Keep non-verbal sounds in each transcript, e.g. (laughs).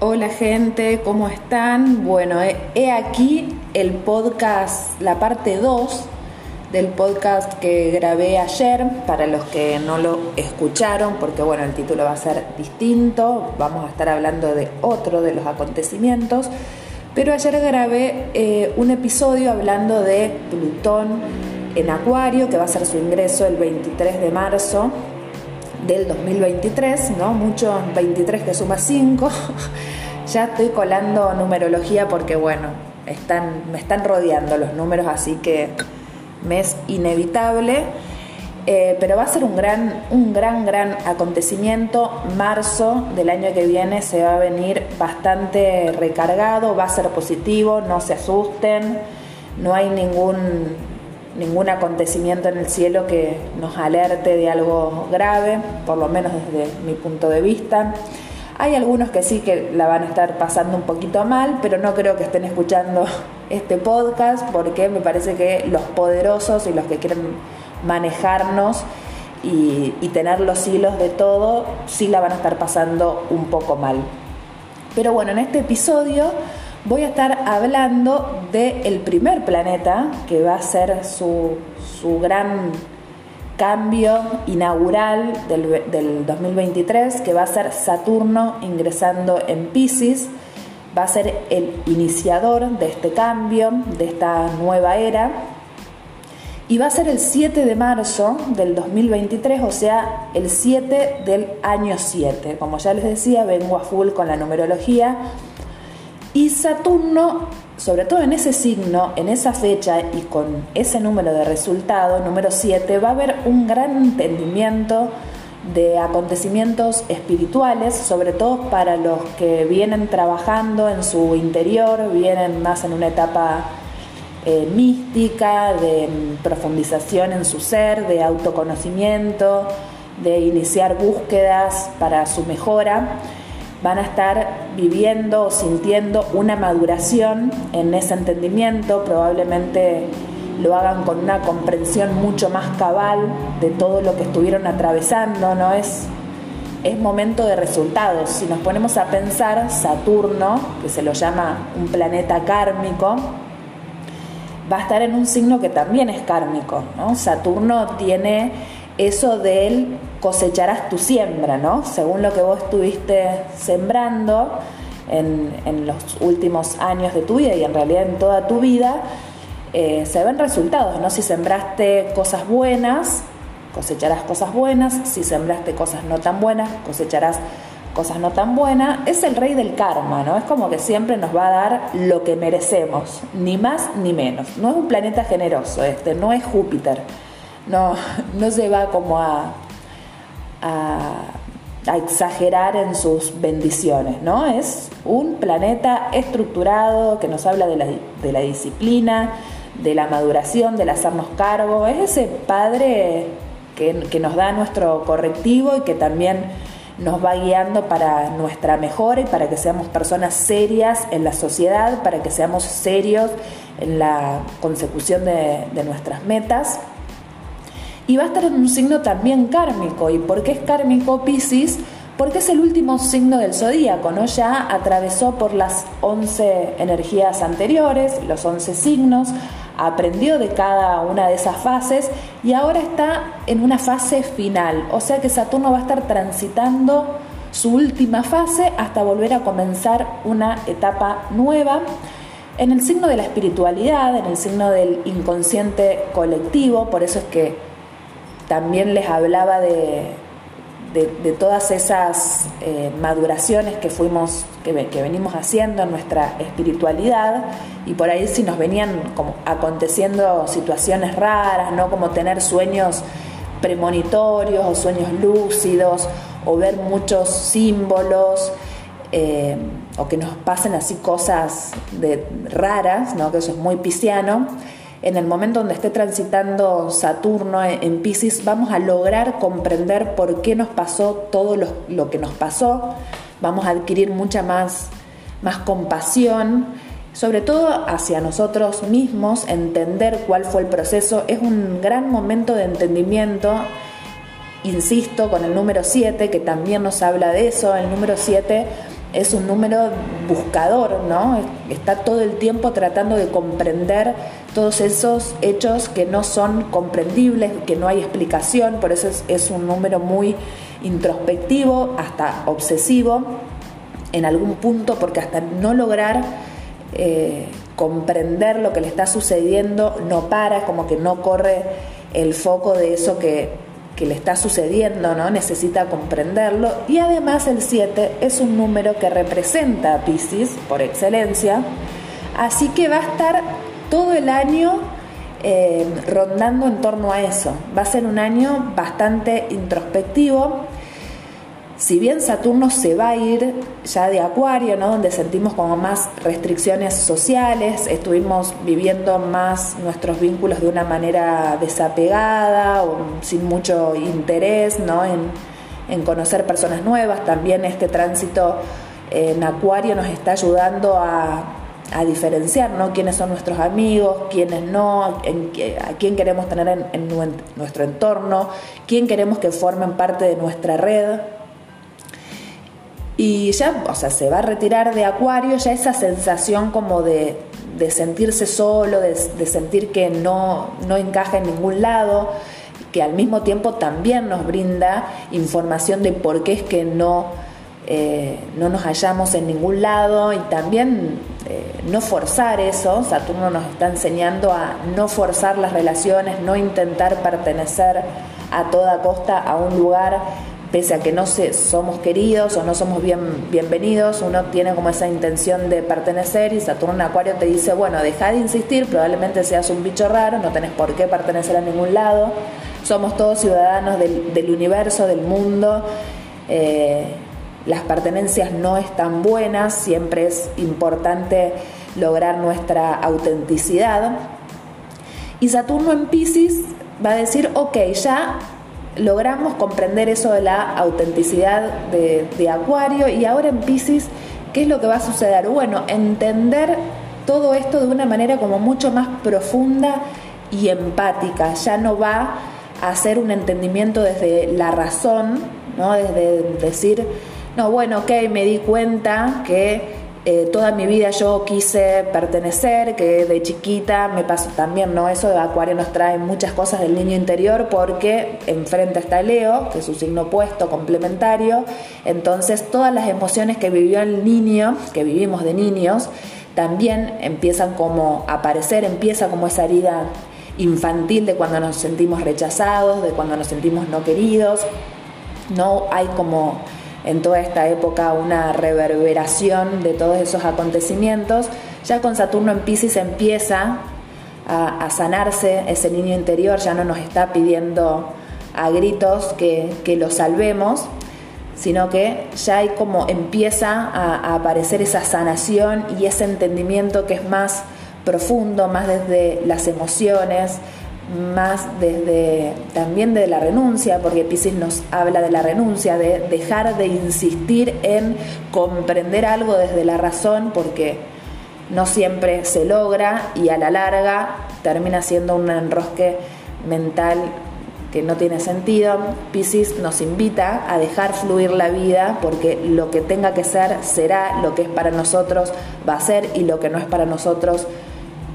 Hola gente, ¿cómo están? Bueno, he aquí el podcast, la parte 2 del podcast que grabé ayer, para los que no lo escucharon, porque bueno, el título va a ser distinto, vamos a estar hablando de otro de los acontecimientos, pero ayer grabé eh, un episodio hablando de Plutón en Acuario, que va a ser su ingreso el 23 de marzo del 2023, ¿no? Mucho 23 que suma 5. (laughs) ya estoy colando numerología porque, bueno, están, me están rodeando los números, así que me es inevitable. Eh, pero va a ser un gran, un gran, gran acontecimiento. Marzo del año que viene se va a venir bastante recargado, va a ser positivo, no se asusten, no hay ningún ningún acontecimiento en el cielo que nos alerte de algo grave, por lo menos desde mi punto de vista. Hay algunos que sí que la van a estar pasando un poquito mal, pero no creo que estén escuchando (laughs) este podcast porque me parece que los poderosos y los que quieren manejarnos y, y tener los hilos de todo, sí la van a estar pasando un poco mal. Pero bueno, en este episodio voy a estar hablando del primer planeta que va a ser su, gran cambio inaugural del, del, 2023, que va a ser Saturno ingresando en Pisces, va a ser el iniciador de este cambio, de esta nueva era, y va a ser el 7 de marzo del 2023, o sea, el 7 del año 7. Como ya les decía, vengo a full con la numerología y Saturno, sobre todo en ese signo, en esa fecha y con ese número de resultado, número 7, va a haber un gran entendimiento de acontecimientos espirituales, sobre todo para los que vienen trabajando en su interior, vienen más en una etapa eh, mística, de profundización en su ser, de autoconocimiento, de iniciar búsquedas para su mejora van a estar viviendo o sintiendo una maduración en ese entendimiento, probablemente lo hagan con una comprensión mucho más cabal de todo lo que estuvieron atravesando, ¿no? Es, es momento de resultados. Si nos ponemos a pensar, Saturno, que se lo llama un planeta kármico, va a estar en un signo que también es kármico, ¿no? Saturno tiene eso de él cosecharás tu siembra, ¿no? Según lo que vos estuviste sembrando en, los últimos años de tu vida y en realidad en toda tu vida, eh, se ven resultados, ¿no? Si sembraste cosas buenas, cosecharás cosas buenas, si sembraste cosas no tan buenas, cosecharás cosas no tan buenas, es el rey del karma, ¿no? Es como que siempre nos va a dar lo que merecemos, ni más ni menos. No es un planeta generoso este, no es Júpiter no, no se va como a, a, exagerar en sus bendiciones, ¿no? Es un planeta estructurado que nos habla de la, de la disciplina, de la maduración, del hacernos cargo, es ese padre que, que nos da nuestro correctivo y que también nos va guiando para nuestra mejora y para que seamos personas serias en la sociedad, para que seamos serios en la consecución de, de nuestras metas y va a estar en un signo también kármico. ¿Y por qué es kármico Pisces? Porque es el último signo del zodíaco, ¿no? Ya atravesó por las 11 energías anteriores, los 11 signos, aprendió de cada una de esas fases y ahora está en una fase final. O sea que Saturno va a estar transitando su última fase hasta volver a comenzar una etapa nueva en el signo de la espiritualidad, en el signo del inconsciente colectivo, por eso es que también les hablaba de, de, todas esas eh, maduraciones que fuimos, que, que, venimos haciendo en nuestra espiritualidad, y por ahí si nos venían como aconteciendo situaciones raras, ¿no? Como tener sueños premonitorios o sueños lúcidos, o ver muchos símbolos. Eh, o que nos pasen así cosas de, raras, ¿no? que eso es muy pisciano, en el momento donde esté transitando Saturno en Pisces, vamos a lograr comprender por qué nos pasó todo lo, que nos pasó, vamos a adquirir mucha más, más compasión, sobre todo hacia nosotros mismos, entender cuál fue el proceso. Es un gran momento de entendimiento, insisto, con el número 7, que también nos habla de eso. El número 7 es un número buscador, ¿no? Está todo el tiempo tratando de comprender todos esos hechos que no son comprendibles, que no hay explicación, por eso es, un número muy introspectivo, hasta obsesivo en algún punto, porque hasta no lograr eh, comprender lo que le está sucediendo, no para, como que no corre el foco de eso que, que le está sucediendo, ¿no? Necesita comprenderlo. Y además el 7 es un número que representa a Pisces por excelencia. Así que va a estar todo el año eh, rondando en torno a eso. Va a ser un año bastante introspectivo si bien Saturno se va a ir ya de Acuario, ¿no? donde sentimos como más restricciones sociales, estuvimos viviendo más nuestros vínculos de una manera desapegada o sin mucho interés ¿no? en, conocer personas nuevas, también este tránsito en Acuario nos está ayudando a, diferenciar ¿no? quiénes son nuestros amigos, quiénes no, a quién queremos tener en, en nuestro entorno, quién queremos que formen parte de nuestra red. Y ya, o sea, se va a retirar de Acuario ya esa sensación como de, sentirse solo, de, sentir que no, no encaja en ningún lado, que al mismo tiempo también nos brinda información de por qué es que no, eh, no nos hallamos en ningún lado y también eh, no forzar eso. Saturno nos está enseñando a no forzar las relaciones, no intentar pertenecer a toda costa a un lugar pese a que no se, somos queridos o no somos bien, bienvenidos, uno tiene como esa intención de pertenecer y Saturno en Acuario te dice, bueno, deja de insistir, probablemente seas un bicho raro, no tenés por qué pertenecer a ningún lado, somos todos ciudadanos del, universo, del mundo, eh, las pertenencias no están buenas, siempre es importante lograr nuestra autenticidad. Y Saturno en Pisces va a decir, ok, ya logramos comprender eso de la autenticidad de, Acuario y ahora en Pisces, ¿qué es lo que va a suceder? Bueno, entender todo esto de una manera como mucho más profunda y empática, ya no va a hacer un entendimiento desde la razón, ¿no? desde decir, no, bueno, ok, me di cuenta que eh, toda mi vida yo quise pertenecer, que de chiquita me pasó también, ¿no? Eso de Acuario nos trae muchas cosas del niño interior porque enfrente está Leo, que es su signo opuesto, complementario. Entonces todas las emociones que vivió el niño, que vivimos de niños, también empiezan como a aparecer, empieza como esa herida infantil de cuando nos sentimos rechazados, de cuando nos sentimos no queridos. No hay como en toda esta época una reverberación de todos esos acontecimientos. Ya con Saturno en Pisces empieza a, sanarse ese niño interior, ya no nos está pidiendo a gritos que, lo salvemos, sino que ya hay como empieza a aparecer esa sanación y ese entendimiento que es más profundo, más desde las emociones, más desde también de la renuncia, porque Pisces nos habla de la renuncia, de dejar de insistir en comprender algo desde la razón, porque no siempre se logra y a la larga termina siendo un enrosque mental que no tiene sentido. Pisces nos invita a dejar fluir la vida porque lo que tenga que ser será, lo que es para nosotros va a ser y lo que no es para nosotros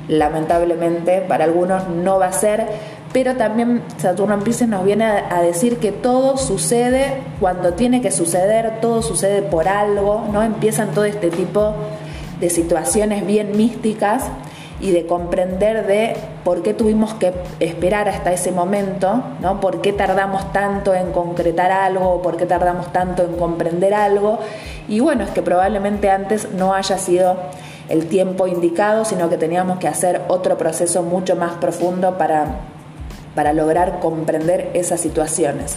lamentablemente para algunos no va a ser, pero también Saturno en Pisces nos viene a, decir que todo sucede cuando tiene que suceder, todo sucede por algo, ¿no? Empiezan todo este tipo de situaciones bien místicas y de comprender de por qué tuvimos que esperar hasta ese momento, ¿no? por qué tardamos tanto en concretar algo, por qué tardamos tanto en comprender algo. Y bueno, es que probablemente antes no haya sido el tiempo indicado, sino que teníamos que hacer otro proceso mucho más profundo para, para lograr comprender esas situaciones.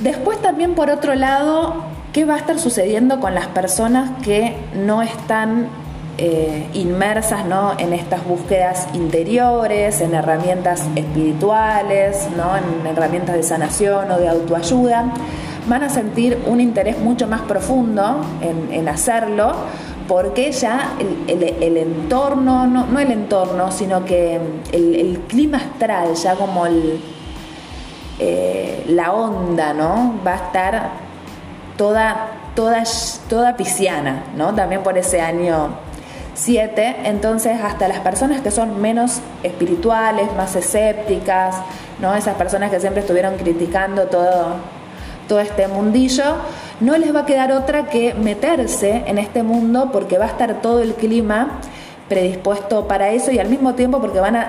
Después también por otro lado, ¿qué va a estar sucediendo con las personas que no están eh, inmersas ¿no? en estas búsquedas interiores, en herramientas espirituales, ¿no? en herramientas de sanación o de autoayuda? Van a sentir un interés mucho más profundo en, en hacerlo porque ya el, entorno, no, el entorno, sino que el, clima astral, ya como el, eh, la onda, ¿no? Va a estar toda, toda, toda pisciana, ¿no? También por ese año 7, entonces hasta las personas que son menos espirituales, más escépticas, ¿no? Esas personas que siempre estuvieron criticando todo, todo este mundillo, no les va a quedar otra que meterse en este mundo porque va a estar todo el clima predispuesto para eso y al mismo tiempo porque van a,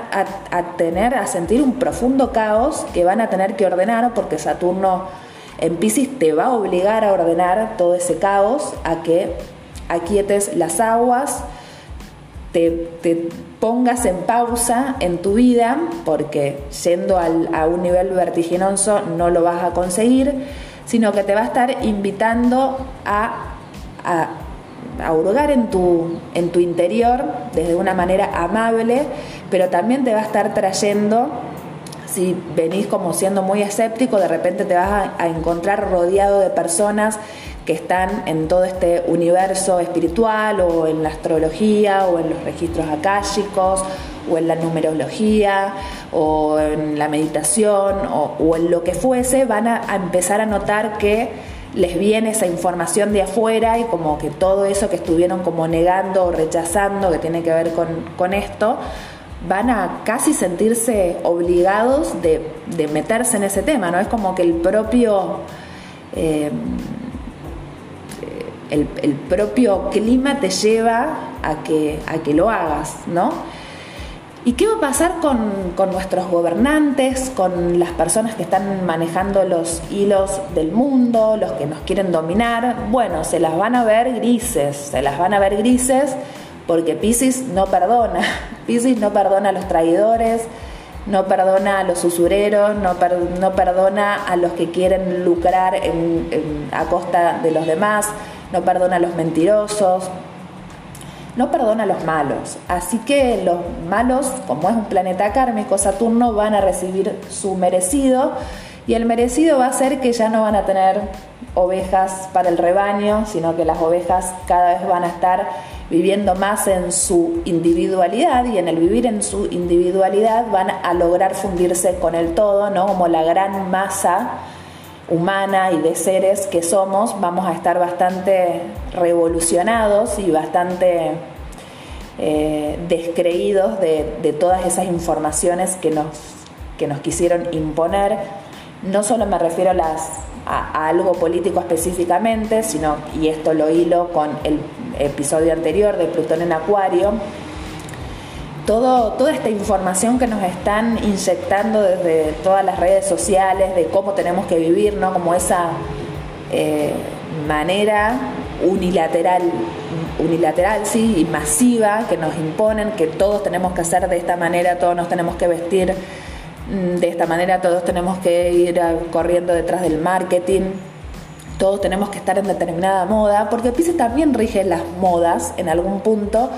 tener, a sentir un profundo caos que van a tener que ordenar porque Saturno en Pisces te va a obligar a ordenar todo ese caos, a que aquietes las aguas, te, pongas en pausa en tu vida, porque yendo a un nivel vertiginoso no lo vas a conseguir, sino que te va a estar invitando a, a, hurgar en tu, en tu interior desde una manera amable, pero también te va a estar trayendo si venís como siendo muy escéptico, de repente te vas a, encontrar rodeado de personas que están en todo este universo espiritual o en la astrología o en los registros akáshicos o en la numerología o en la meditación o, en lo que fuese, van a, empezar a notar que les viene esa información de afuera y como que todo eso que estuvieron como negando o rechazando que tiene que ver con, con esto, van a casi sentirse obligados de, meterse en ese tema, ¿no? Es como que el propio, eh, el, propio clima te lleva a que, a que lo hagas, ¿no? ¿Y qué va a pasar con, con, nuestros gobernantes, con las personas que están manejando los hilos del mundo, los que nos quieren dominar? Bueno, se las van a ver grises, se las van a ver grises porque Pisces no perdona. (laughs) Pisces no perdona a los traidores, no perdona a los usureros, no, no perdona a los que quieren lucrar a costa de los demás, no perdona a los mentirosos, no perdona a los malos. Así que los malos, como es un planeta kármico, Saturno, van a recibir su merecido y el merecido va a ser que ya no van a tener ovejas para el rebaño, sino que las ovejas cada vez van a estar viviendo más en su individualidad y en el vivir en su individualidad van a lograr fundirse con el todo, ¿no? Como la gran masa humana y de seres que somos, vamos a estar bastante revolucionados y bastante eh, descreídos de, todas esas informaciones que nos, que nos quisieron imponer. No solo me refiero a, las, a algo político específicamente, sino, y esto lo hilo con el episodio anterior de Plutón en Acuario, todo, toda esta información que nos están inyectando desde todas las redes sociales de cómo tenemos que vivir, ¿no? Como esa eh, manera unilateral, unilateral, sí, y masiva que nos imponen, que todos tenemos que hacer de esta manera, todos nos tenemos que vestir mm, de esta manera, todos tenemos que ir corriendo detrás del marketing todos tenemos que estar en determinada moda, porque Pisces también rige las modas en algún punto,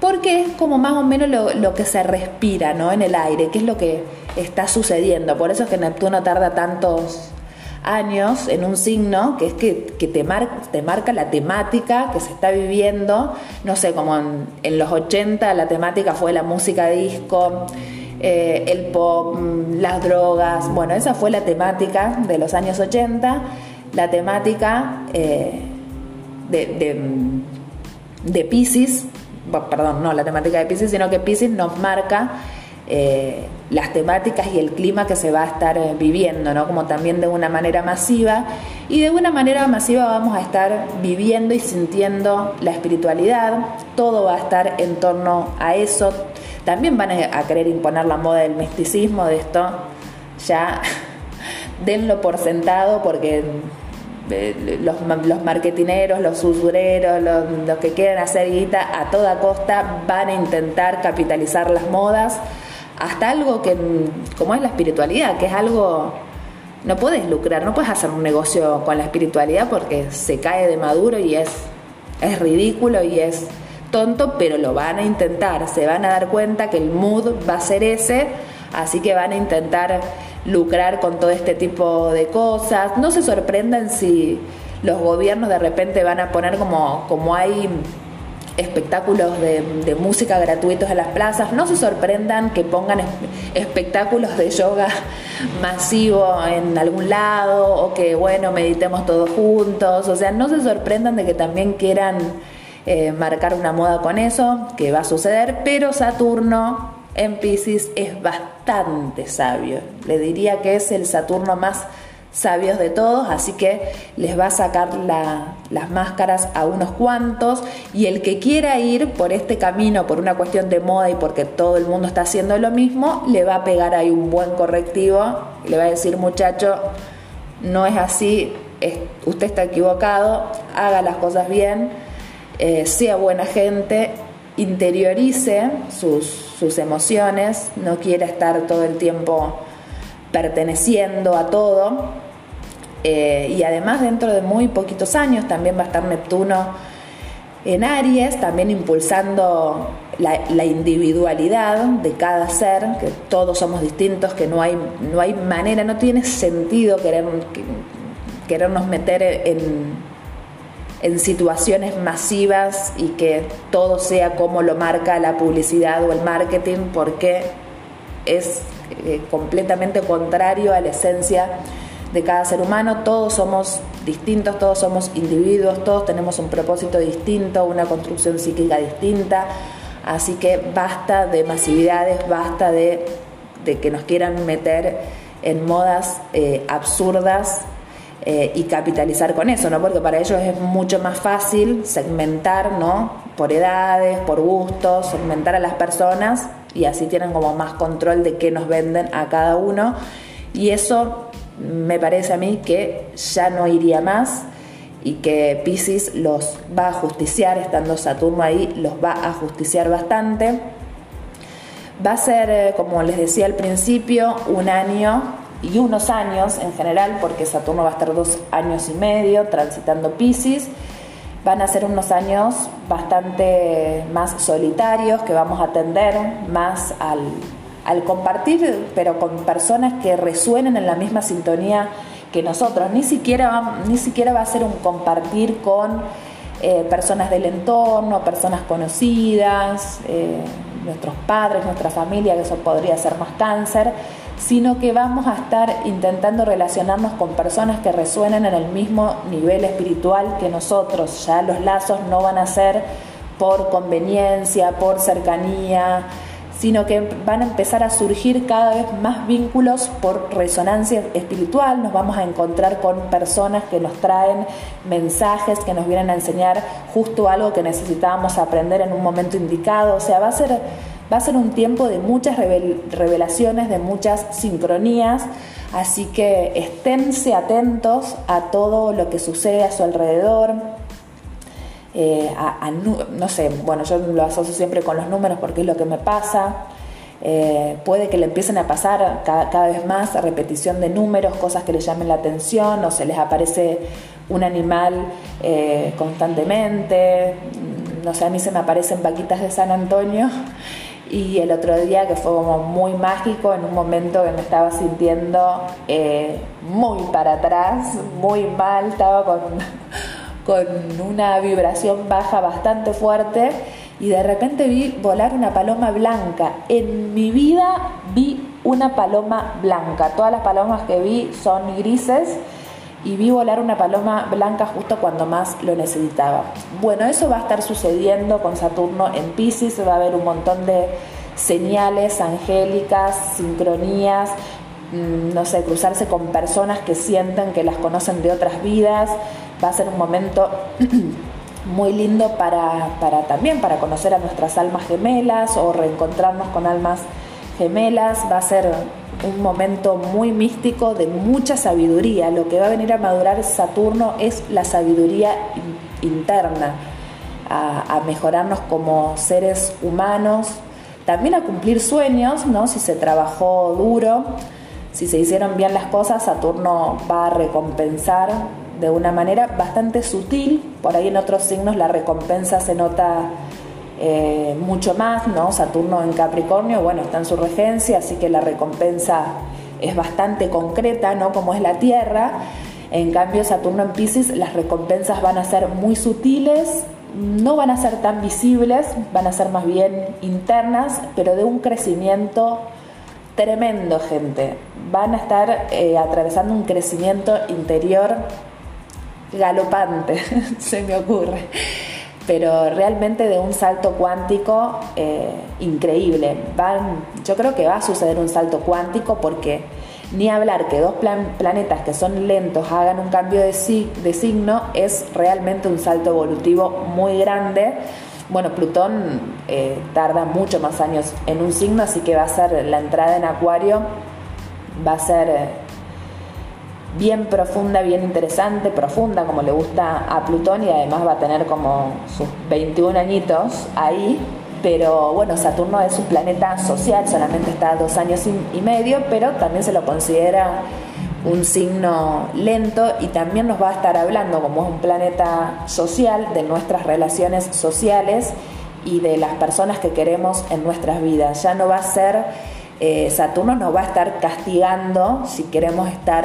porque es como más o menos lo, que se respira ¿no? en el aire, que es lo que está sucediendo. Por eso es que Neptuno tarda tantos años en un signo, que es que, te, te marca la temática que se está viviendo, no sé, como en, los 80 la temática fue la música disco. Eh, el pop, mm, las drogas, bueno, esa fue la temática de los años 80 la temática eh, de, de, de Pisces, perdón, no la temática de Pisces, sino que Pisces nos marca eh, las temáticas y el clima que se va a estar eh, viviendo, ¿no? Como también de una manera masiva. Y de una manera masiva vamos a estar viviendo y sintiendo la espiritualidad, todo va a estar en torno a eso. También van a querer imponer la moda del misticismo, de esto ya (laughs) denlo por sentado porque eh, los, los marketineros, los usureros, los, que quieren hacer guita a toda costa van a intentar capitalizar las modas hasta algo que, como es la espiritualidad, que es algo, no puedes lucrar, no puedes hacer un negocio con la espiritualidad porque se cae de maduro y es, es ridículo y es tonto, pero lo van a intentar, se van a dar cuenta que el mood va a ser ese, así que van a intentar lucrar con todo este tipo de cosas. No se sorprendan si los gobiernos de repente van a poner como, como hay espectáculos de, música gratuitos en las plazas. No se sorprendan que pongan espectáculos de yoga (laughs) masivo en algún lado o que, bueno, meditemos todos juntos. O sea, no se sorprendan de que también quieran eh, marcar una moda con eso, que va a suceder, pero Saturno en Pisces es bastante sabio. Le diría que es el Saturno más sabios de todos, así que les va a sacar las máscaras a unos cuantos. Y el que quiera ir por este camino por una cuestión de moda y porque todo el mundo está haciendo lo mismo, le va a pegar ahí un buen correctivo y le va a decir muchacho, no es así, usted está equivocado, haga las cosas bien, eh, sea buena gente, interiorice sus, sus emociones, no quiera estar todo el tiempo perteneciendo a todo. Eh, y además dentro de muy poquitos años también va a estar Neptuno en Aries, también impulsando la, individualidad de cada ser, que todos somos distintos, que no hay, no hay manera, no tiene sentido querer, querernos meter en, en situaciones masivas y que todo sea como lo marca la publicidad o el marketing, porque es eh, completamente contrario a la esencia de cada ser humano, todos somos distintos, todos somos individuos, todos tenemos un propósito distinto, una construcción psíquica distinta, así que basta de masividades, basta de, que nos quieran meter en modas eh, absurdas eh, y capitalizar con eso, ¿no? Porque para ellos es mucho más fácil segmentar, ¿no? Por edades, por gustos, segmentar a las personas y así tienen como más control de qué nos venden a cada uno. Y eso me parece a mí que ya no iría más y que Pisces los va a justiciar, estando Saturno ahí, los va a justiciar bastante. Va a ser, eh, como les decía al principio, un año y unos años en general, porque Saturno va a estar dos años y medio transitando Pisces. Van a ser unos años bastante más solitarios, que vamos a tender más al, compartir, pero con personas que resuenen en la misma sintonía que nosotros. Ni siquiera va, ni siquiera va a ser un compartir con eh, personas del entorno, personas conocidas, eh, nuestros padres, nuestra familia, que eso podría ser más cáncer, sino que vamos a estar intentando relacionarnos con personas que resuenen en el mismo nivel espiritual que nosotros. Ya los lazos no van a ser por conveniencia, por cercanía, sino que van a empezar a surgir cada vez más vínculos por resonancia espiritual, nos vamos a encontrar con personas que nos traen mensajes, que nos vienen a enseñar justo algo que necesitábamos aprender en un momento indicado, o sea, va a ser, va a ser un tiempo de muchas revelaciones, de muchas sincronías, así que esténse atentos a todo lo que sucede a su alrededor, eh, no sé, bueno, yo lo asocio siempre con los números porque es lo que me pasa. Eh, puede que le empiecen a pasar cada, vez más a repetición de números, cosas que le llamen la atención, o se les aparece un animal eh, constantemente. No sé, a mí se me aparecen vaquitas de San Antonio. Y el otro día, que fue como muy mágico, en un momento que me estaba sintiendo muy para atrás, muy mal, estaba con (laughs) con una vibración baja bastante fuerte y de repente vi volar una paloma blanca. En mi vida vi una paloma blanca. Todas las palomas que vi son grises y vi volar una paloma blanca justo cuando más lo necesitaba. Bueno, eso va a estar sucediendo con Saturno en Pisces, va a haber un montón de señales angélicas, sincronías, mm, no sé, cruzarse con personas que sienten que las conocen de otras vidas, va a ser un momento (clears throat) muy lindo para, también para conocer a nuestras almas gemelas o reencontrarnos con almas gemelas. Va a ser un momento muy místico de mucha sabiduría. Lo que va a venir a madurar Saturno es la sabiduría interna, a, a mejorarnos como seres humanos, también a cumplir sueños, ¿no? Si se trabajó duro, si se hicieron bien las cosas, Saturno va a recompensar de una manera bastante sutil, por ahí en otros signos la recompensa se nota eh, mucho más, ¿no? Saturno en Capricornio, bueno, está en su regencia, así que la recompensa es bastante concreta, ¿no? Como es la Tierra. En cambio, Saturno en Pisces, las recompensas van a ser muy sutiles, no van a ser tan visibles, van a ser más bien internas, pero de un crecimiento tremendo, gente. Van a estar eh, atravesando un crecimiento interior galopante, (laughs) se me ocurre, pero realmente de un salto cuántico eh, increíble. Van, yo creo que va a suceder un salto cuántico porque ni hablar que dos planetas que son lentos hagan un cambio de, de signo es realmente un salto evolutivo muy grande. Bueno, Plutón eh, tarda mucho más años en un signo, así que va a ser la entrada en Acuario, va a ser eh, bien profunda, bien interesante, profunda como le gusta a Plutón y además va a tener como sus 21 añitos ahí, pero bueno, Saturno es un planeta social, solamente está dos años y medio, pero también se lo considera un signo lento y también nos va a estar hablando como es un planeta social de nuestras relaciones sociales y de las personas que queremos en nuestras vidas. Ya no va a ser, eh, Saturno nos va a estar castigando si queremos estar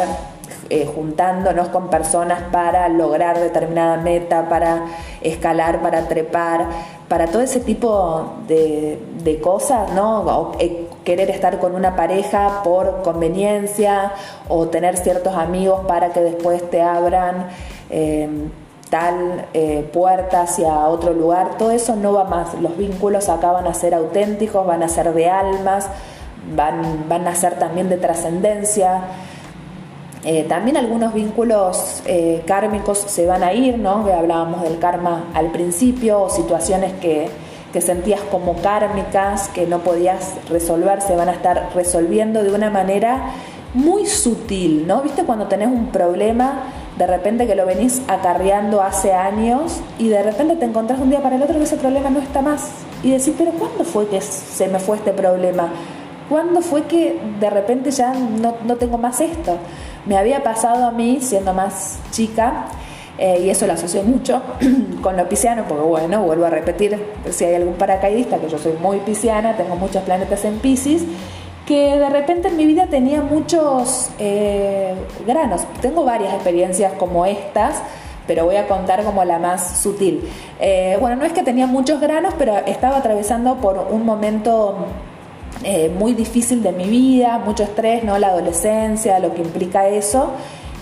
eh, juntándonos con personas para lograr determinada meta, para escalar, para trepar, para todo ese tipo de, cosas, ¿no? Eh, querer estar con una pareja por conveniencia o tener ciertos amigos para que después te abran eh, tal puerta hacia otro lugar, todo eso no va más. Los vínculos acá van a ser auténticos, van a ser de almas, van, van a ser también de trascendencia. Eh, también algunos vínculos eh, kármicos se van a ir, ¿no? Hablábamos del karma al principio, o situaciones que, que sentías como kármicas, que no podías resolver, se van a estar resolviendo de una manera muy sutil, ¿no? ¿Viste cuando tenés un problema, de repente que lo venís acarreando hace años y de repente te encontrás un día para el otro que ese problema no está más? Y decís, pero ¿cuándo fue que se me fue este problema? ¿Cuándo fue que de repente ya no, no tengo más esto? Me había pasado a mí, siendo más chica, eh, y eso lo asocio mucho (clears throat) con lo pisciano, porque bueno, vuelvo a repetir, si hay algún paracaidista, que yo soy muy pisciana, tengo muchos planetas en Piscis, que de repente en mi vida tenía muchos eh, granos. Tengo varias experiencias como estas, pero voy a contar como la más sutil. Eh, bueno, no es que tenía muchos granos, pero estaba atravesando por un momento eh, muy difícil de mi vida, mucho estrés, ¿no? La adolescencia, lo que implica eso.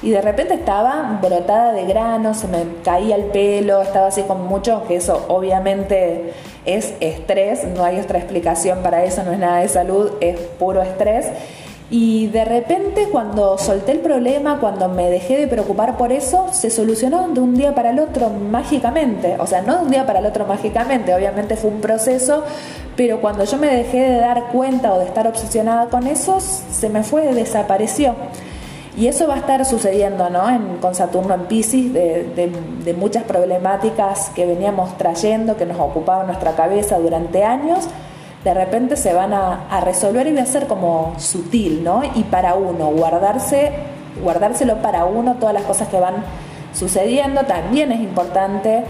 Y de repente estaba brotada de granos, se me caía el pelo, estaba así con mucho, que eso obviamente es estrés, no hay otra explicación para eso, no es nada de salud, es puro estrés. Y de repente cuando solté el problema, cuando me dejé de preocupar por eso, se solucionó de un día para el otro mágicamente. O sea, no de un día para el otro mágicamente, obviamente fue un proceso, pero cuando yo me dejé de dar cuenta o de estar obsesionada con eso, se me fue, desapareció. Y eso va a estar sucediendo ¿no? en, con Saturno en Pisces, de, de muchas problemáticas que veníamos trayendo, que nos ocupaban nuestra cabeza durante años de repente se van a, resolver y va a ser como sutil, ¿no? Y para uno, guardarse, guardárselo para uno todas las cosas que van sucediendo, también es importante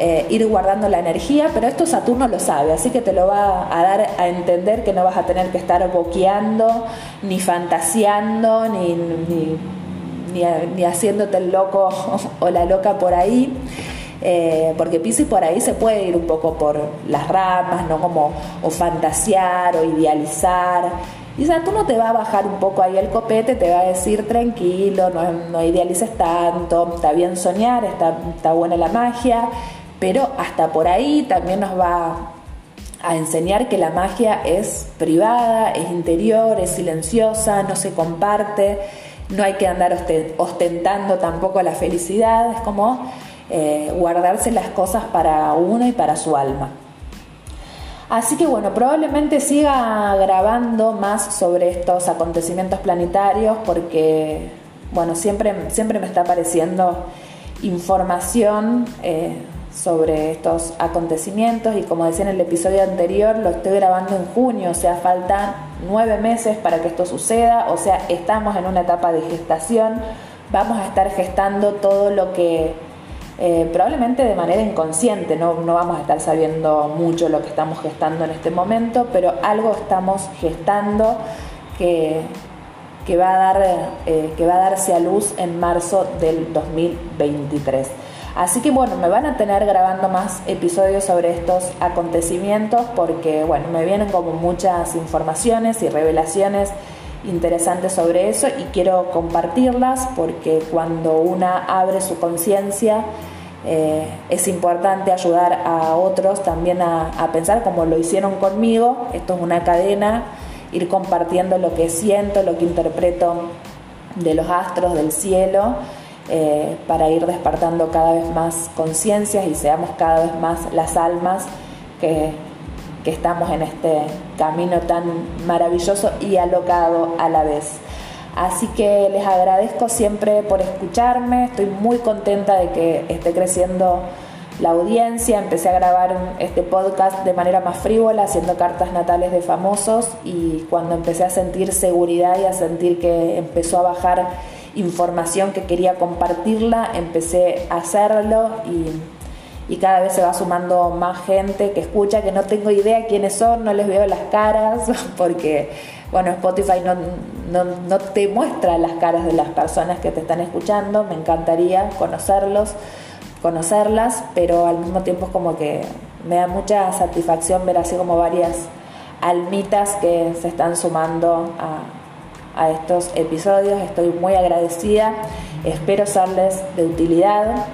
eh, ir guardando la energía, pero esto Saturno lo sabe, así que te lo va a dar a entender que no vas a tener que estar boqueando, ni fantaseando, ni, ni, ni, haciéndote el loco (laughs) o la loca por ahí. Eh, porque Pisces por ahí se puede ir un poco por las ramas, ¿no? Como o fantasear o idealizar. Y Saturno te va a bajar un poco ahí el copete, te va a decir tranquilo, no, idealices tanto, está bien soñar, está, está buena la magia, pero hasta por ahí también nos va a enseñar que la magia es privada, es interior, es silenciosa, no se comparte, no hay que andar ostentando tampoco la felicidad, es como eh, guardarse las cosas para uno y para su alma. Así que bueno, probablemente siga grabando más sobre estos acontecimientos planetarios porque, bueno, siempre, siempre me está apareciendo información eh, sobre estos acontecimientos y como decía en el episodio anterior, lo estoy grabando en junio, o sea, faltan nueve meses para que esto suceda, o sea, estamos en una etapa de gestación, vamos a estar gestando todo lo que eh, probablemente de manera inconsciente, no, vamos a estar sabiendo mucho lo que estamos gestando en este momento, pero algo estamos gestando que, que, va, a dar, eh, que va a darse a luz en marzo del 2023. Así que bueno, me van a tener grabando más episodios sobre estos acontecimientos porque bueno, me vienen como muchas informaciones y revelaciones interesantes sobre eso y quiero compartirlas porque cuando una abre su conciencia eh, es importante ayudar a otros también a, pensar como lo hicieron conmigo. Esto es una cadena, ir compartiendo lo que siento, lo que interpreto de los astros, del cielo, eh, para ir despertando cada vez más conciencias y seamos cada vez más las almas que, que estamos en este camino tan maravilloso y alocado a la vez. Así que les agradezco siempre por escucharme, estoy muy contenta de que esté creciendo la audiencia, empecé a grabar este podcast de manera más frívola, haciendo cartas natales de famosos y cuando empecé a sentir seguridad y a sentir que empezó a bajar información que quería compartirla, empecé a hacerlo y, y cada vez se va sumando más gente que escucha, que no tengo idea quiénes son, no les veo las caras, (laughs) porque bueno, Spotify no, no, te muestra las caras de las personas que te están escuchando, me encantaría conocerlos, conocerlas, pero al mismo tiempo es como que me da mucha satisfacción ver así como varias almitas que se están sumando a, a estos episodios, estoy muy agradecida, espero serles de utilidad,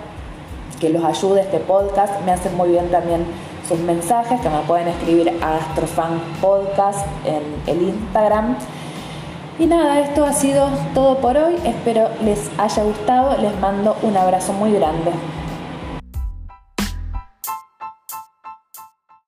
que los ayude este podcast, me hace muy bien también sus mensajes que me pueden escribir a Astrofan Podcast en el Instagram. Y nada, esto ha sido todo por hoy. Espero les haya gustado. Les mando un abrazo muy grande.